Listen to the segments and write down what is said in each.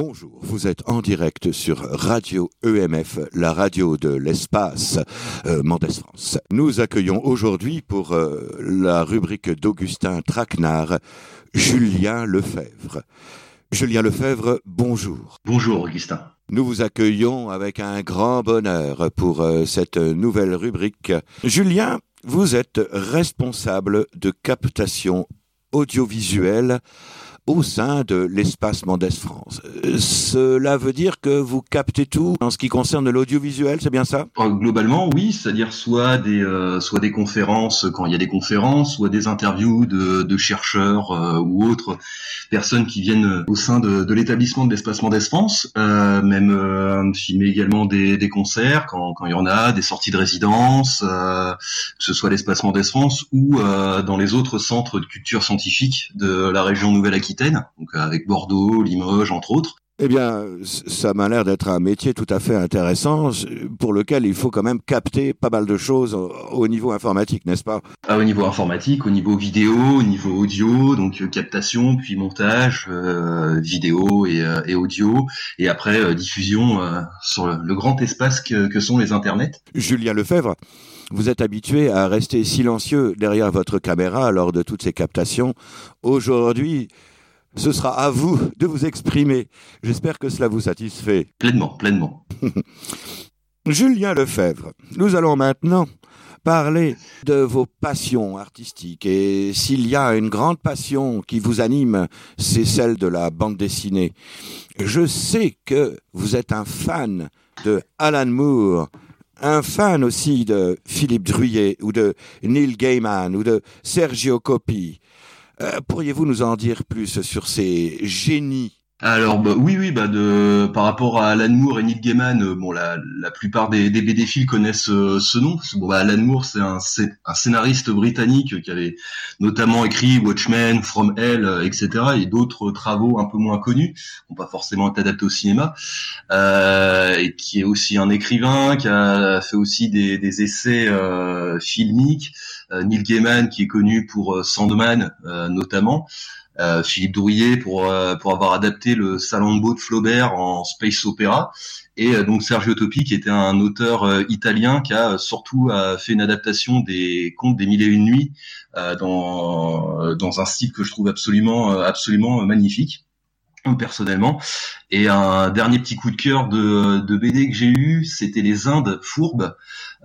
Bonjour, vous êtes en direct sur Radio EMF, la radio de l'espace euh, France. Nous accueillons aujourd'hui pour euh, la rubrique d'Augustin Traquenard, Julien Lefebvre. Julien Lefebvre, bonjour. Bonjour Augustin. Nous vous accueillons avec un grand bonheur pour euh, cette nouvelle rubrique. Julien, vous êtes responsable de captation audiovisuelle au sein de l'espace Mendes France. Euh, cela veut dire que vous captez tout en ce qui concerne l'audiovisuel, c'est bien ça? Euh, Globalement, oui, c'est-à-dire soit des euh, soit des conférences quand il y a des conférences, soit des interviews de, de chercheurs ou autres personnes qui viennent au sein de, de l'établissement de l'espace Mendes France, même filmer également des, des concerts quand, quand il y en a, des sorties de résidence, que ce soit l'espace Mendes France ou dans les autres centres de culture scientifique de la région Nouvelle-Aquitaine donc euh, avec Bordeaux, Limoges, entre autres. Eh bien, ça m'a l'air d'être un métier tout à fait intéressant pour lequel il faut quand même capter pas mal de choses au niveau informatique, n'est-ce pas? Ah, Au niveau informatique, au niveau vidéo, au niveau audio, donc euh, captation, puis montage, euh, vidéo et, audio, et après diffusion sur le, grand espace que, que sont les internets. Julien Lefebvre, vous êtes habitué à rester silencieux derrière votre caméra lors de toutes ces captations. Aujourd'hui, ce sera à vous de vous exprimer. J'espère que cela vous satisfait. Pleinement, pleinement. Julien Lefebvre, nous allons maintenant parler de vos passions artistiques. Et s'il y a une grande passion qui vous anime, c'est celle de la bande dessinée. Je sais que vous êtes un fan de Alan Moore, un fan aussi de Philippe Druyer ou de Neil Gaiman ou de Sergio Coppi. Euh, pourriez-vous nous en dire plus sur ces génies alors bah, oui oui bah de par rapport à Alan Moore et Neil Gaiman euh, bon la, la plupart des, des connaissent euh, ce nom bah, Alan Moore c'est un, scénariste britannique qui avait notamment écrit Watchmen, From Hell etc et d'autres travaux un peu moins connus qui n'ont pas forcément été adaptés au cinéma euh, et qui est aussi un écrivain qui a fait aussi des, des essais filmiques Neil Gaiman qui est connu pour Sandman notamment euh, Philippe Drouillet pour euh, pour avoir adapté le Salambo de Flaubert en space opéra. Et euh, donc Sergio Topi qui était un auteur italien qui a surtout fait une adaptation des contes des mille et une nuits dans dans un style que je trouve absolument absolument magnifique personnellement. Et un dernier petit coup de cœur de, de BD que j'ai eu, c'était Les Indes fourbes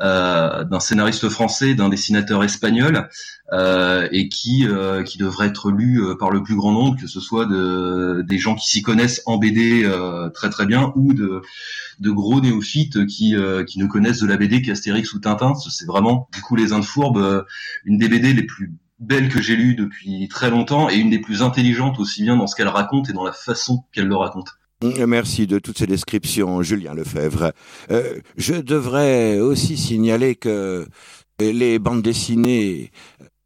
euh, d'un scénariste français, d'un dessinateur espagnol, euh, et qui euh, qui devrait être lu euh, par le plus grand nombre, que ce soit de des gens qui s'y connaissent en BD très très bien, ou de de gros néophytes qui qui ne connaissent de la BD qu'Astérix ou Tintin. C'est vraiment du coup Les Indes fourbes, une des BD les plus belles que j'ai lues depuis très longtemps et une des plus intelligentes aussi bien dans ce qu'elle raconte et dans la façon qu'elle le raconte. Euh, merci de toutes ces descriptions, Julien Lefebvre. Euh, je devrais aussi signaler que les bandes dessinées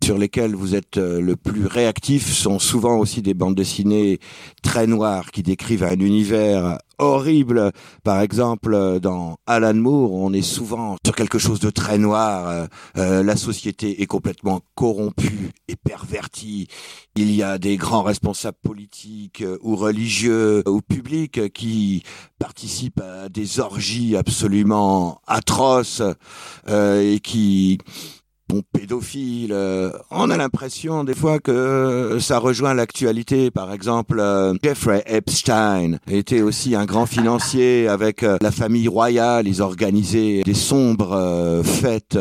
sur lesquelles vous êtes euh, le plus réactif sont souvent aussi des bandes dessinées très noires qui décrivent un univers horrible. Par exemple, dans Alan Moore, on est souvent sur quelque chose de très noir. Euh, euh, la société est complètement corrompue et pervertie. Il y a des grands responsables politiques ou religieux ou publics qui participent à des orgies absolument atroces et qui bon, pédophile. Euh, on a l'impression des fois que ça rejoint l'actualité. Par exemple, euh, Jeffrey Epstein était aussi un grand financier avec euh, la famille royale. Ils organisaient des sombres fêtes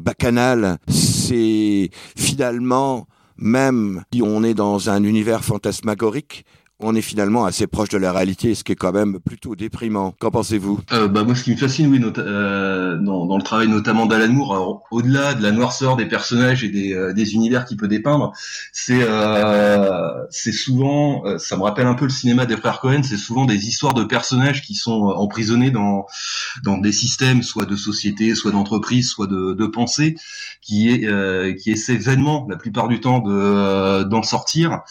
bacchanales. C'est finalement même si on est dans un univers fantasmagorique, on est finalement assez proche de la réalité, ce qui est quand même plutôt déprimant. Qu'en pensez-vous? Euh, bah moi, ce qui me fascine, oui, euh, dans, le travail notamment d'Alan Moore, au-delà de la noirceur des personnages et des, euh, des univers qu'il peut dépeindre, c'est euh, souvent, ça me rappelle un peu le cinéma des frères Cohen, c'est souvent des histoires de personnages qui sont emprisonnés dans dans des systèmes, soit de société, soit d'entreprise, soit de, de pensée, qui qui essaient vainement, la plupart du temps, de d'en sortir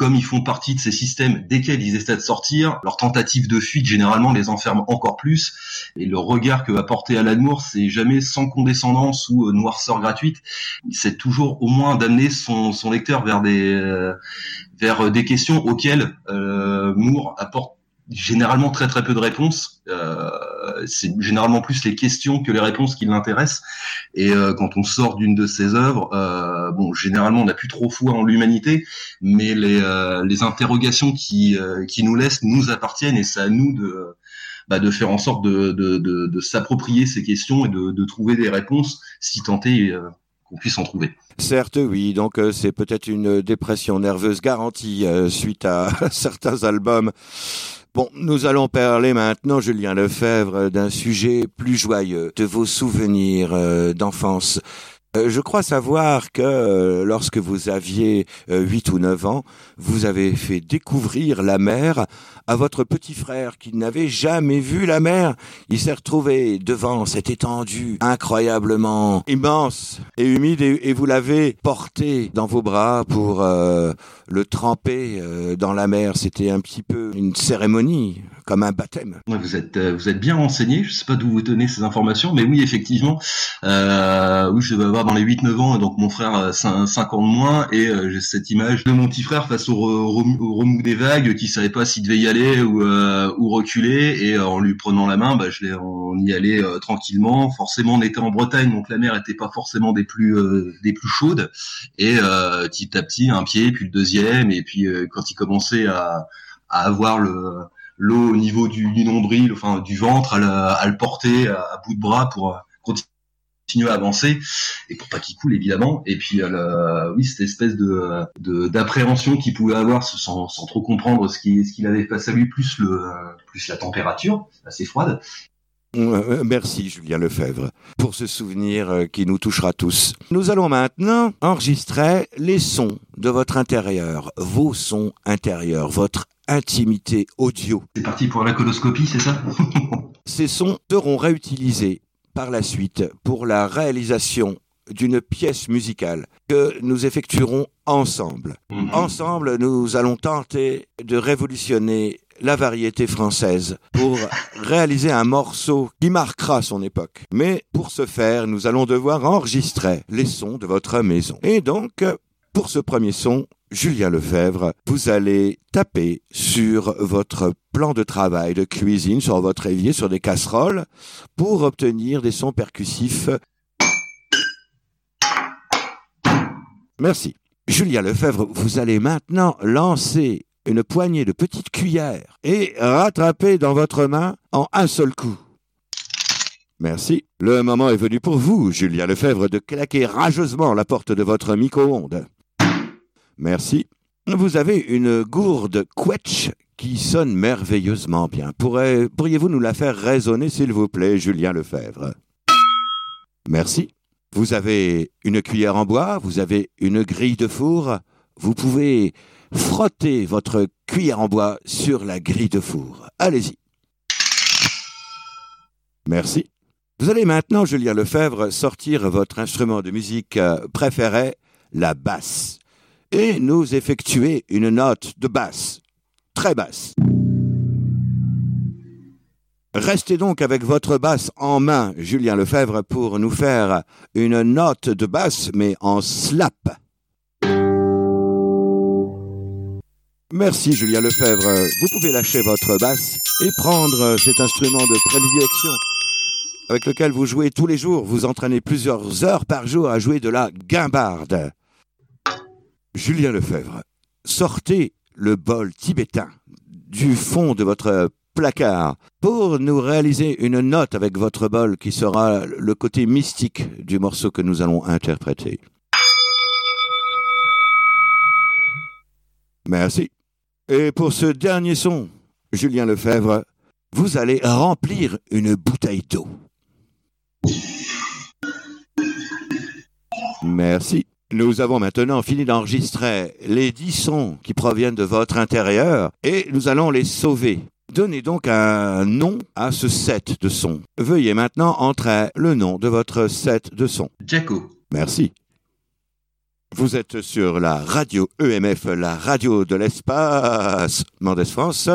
comme ils font partie de ces systèmes desquels ils essaient de sortir, leur tentative de fuite généralement les enferme encore plus. Et le regard que va porter Alan Moore, c'est jamais sans condescendance ou euh, noirceur gratuite. C'est toujours au moins d'amener son, lecteur vers des euh, vers des questions auxquelles euh, Moore apporte généralement très très peu de réponses. Euh, c'est généralement plus les questions que les réponses qui l'intéressent. Et euh, quand on sort d'une de ses œuvres, euh, bon, généralement on n'a plus trop foi en l'humanité, mais les, les interrogations qui, qui nous laissent nous appartiennent et c'est à nous de bah, de faire en sorte de, de, de, de s'approprier ces questions et de, de, trouver des réponses, si tant est qu'on puisse en trouver. Certes, oui. Donc, c'est peut-être une dépression nerveuse garantie suite à certains albums Bon, nous allons parler maintenant, Julien Lefebvre, d'un sujet plus joyeux, de vos souvenirs euh, d'enfance. Euh, je crois savoir que euh, lorsque vous aviez huit ou neuf ans, vous avez fait découvrir la mer à votre petit frère qui n'avait jamais vu la mer. Il s'est retrouvé devant cette étendue incroyablement immense et humide et, vous l'avez porté dans vos bras pour le tremper dans la mer. C'était un petit peu une cérémonie comme un baptême. vous êtes euh, vous êtes bien renseigné. Je sais pas d'où vous tenez ces informations, mais oui effectivement, euh, oui je devais avoir dans les 8-9 ans, donc mon frère 5, euh, 5 ans de moins, et euh, j'ai cette image de mon petit frère face au, remous des vagues, qui savait pas s'il devait y aller ou, ou reculer, et en lui prenant la main, bah, je l'ai on y allait tranquillement. Forcément, on était en Bretagne, donc la mer était pas forcément des plus des plus chaudes, et petit à petit un pied, puis le deuxième, et puis quand il commençait à à avoir le l'eau au niveau du, nombril, enfin du ventre, à, le porter à, bout de bras pour euh, continuer à avancer et pour pas qu'il coule évidemment. Et puis euh, oui, cette espèce de d'appréhension qu'il pouvait avoir sans, sans trop comprendre ce qu'il ce qu'il avait face à lui, plus le plus la température assez froide. Euh, merci Julien Lefebvre pour ce souvenir qui nous touchera tous. Nous allons maintenant enregistrer les sons de votre intérieur, vos sons intérieurs, votre intimité audio. C'est parti pour la coloscopie, c'est ça? Ces sons seront réutilisés par la suite pour la réalisation d'une pièce musicale que nous effectuerons ensemble. Mhm. Ensemble, nous allons tenter de révolutionner la variété française pour réaliser un morceau qui marquera son époque. Mais pour ce faire, nous allons devoir enregistrer les sons de votre maison. Et donc, pour ce premier son, Julien Lefebvre, vous allez taper sur votre plan de travail de cuisine, sur votre évier, sur des casseroles, pour obtenir des sons percussifs. Merci. Julien Lefebvre, vous allez maintenant lancer une poignée de petites cuillères et rattraper dans votre main en un seul coup. Merci. Le moment est venu pour vous, Julien Lefebvre, de claquer rageusement la porte de votre micro-ondes. Merci. Vous avez une gourde quetch qui sonne merveilleusement bien. Pourriez-vous nous la faire résonner, s'il vous plaît, Julien Lefebvre? Merci. Vous avez une cuillère en bois, vous avez une grille de four. Vous pouvez frotter votre cuillère en bois sur la grille de four. Allez-y. Merci. Vous allez maintenant, Julien Lefebvre, sortir votre instrument de musique préféré, la basse et nous effectuer une note de basse, très basse. Restez donc avec votre basse en main, Julien Lefebvre, pour nous faire une note de basse, mais en slap. Merci Julien Lefebvre. Vous pouvez lâcher votre basse et prendre cet instrument de prédilection avec lequel vous jouez tous les jours. Vous entraînez plusieurs heures par jour à jouer de la guimbarde. Julien Lefebvre, sortez le bol tibétain du fond de votre placard pour nous réaliser une note avec votre bol qui sera le côté mystique du morceau que nous allons interpréter. Merci. Et pour ce dernier son, Julien Lefebvre, vous allez remplir une bouteille d'eau. Merci. Nous avons maintenant fini d'enregistrer les dix sons qui proviennent de votre intérieur et nous allons les sauver. Donnez donc un nom à ce set de sons. Veuillez maintenant entrer le nom de votre set de sons. Jacko. Merci. Vous êtes sur la radio EMF, la radio de l'espace Mendes France.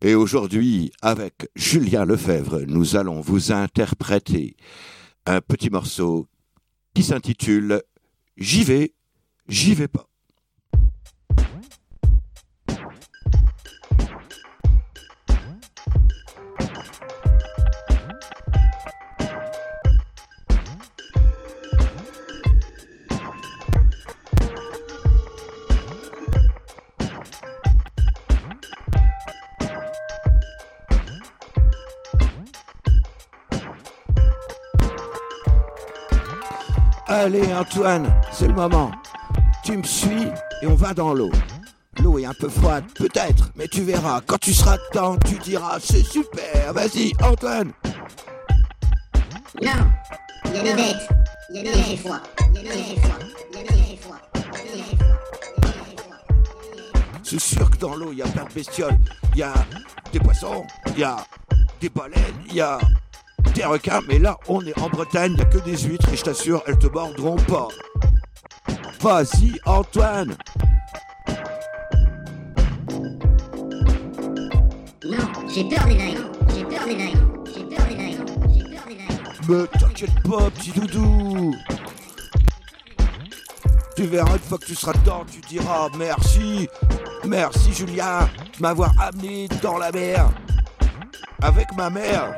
Et aujourd'hui, avec Julien Lefebvre, nous allons vous interpréter un petit morceau qui s'intitule J'y vais, j'y vais pas. Allez Antoine, c'est le moment. Tu me suis et on va dans l'eau. L'eau est un peu froide, peut-être, mais tu verras. Quand tu seras dedans, tu diras c'est super. Vas-y, Antoine. Non, il y a des bêtes, il y a des froid, il y a des froid, il y a des froid, il y a des froid. C'est sûr que dans l'eau, il y a plein de bestioles. Il y a des poissons, il y a des baleines, il y a des requins. Mais là, on est en Bretagne, il n'y a que des huîtres et je t'assure, elles te mordront pas. Vas-y, Antoine. Non, j'ai peur des vagues, j'ai peur des vagues, j'ai peur des vagues, j'ai peur des vagues. Mais t'inquiète pas, petit doudou. Tu verras une fois que tu seras dedans, tu diras merci, merci Julien de m'avoir amené dans la mer avec ma mère.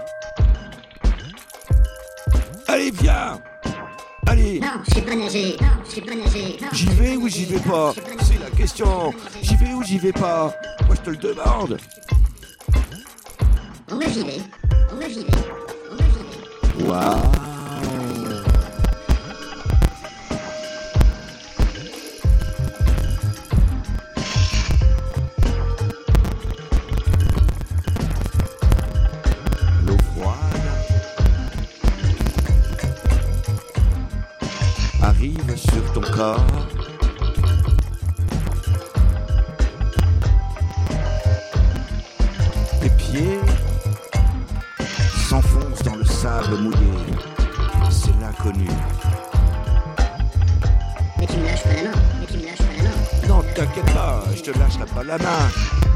Allez, viens Allez Non, je sais pas nager, non, je sais pas nager. J'y vais ou j'y vais pas C'est la question. J'y vais ou j'y vais pas Moi je te le demande. On va j'y vais, on va j'y vais, on va j'y vais. Waouh arrive sur ton corps. Tes pieds s'enfoncent dans le sable mouillé. C'est l'inconnu. Mais tu me lâches pas la main, mais tu me lâches pas la main. Non, t'inquiète pas, je te lâcherai pas la main.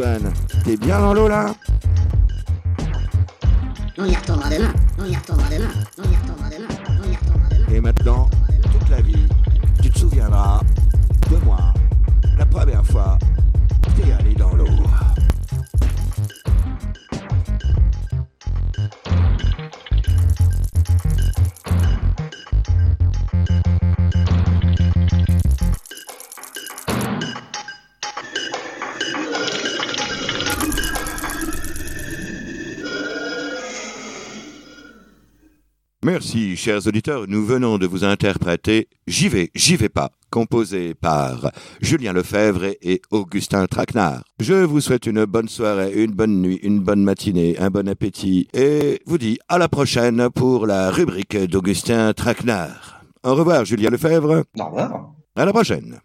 Antoine, t'es bien dans l'eau là On y retournera demain, on y retournera demain, on y retournera demain, on y retournera demain. Et maintenant, Merci, chers auditeurs. Nous venons de vous interpréter J'y vais, j'y vais pas, composé par Julien Lefebvre et Augustin Traquenard. Je vous souhaite une bonne soirée, une bonne nuit, une bonne matinée, un bon appétit et vous dis à la prochaine pour la rubrique d'Augustin Traquenard. Au revoir, Julien Lefebvre. Au revoir. À la prochaine.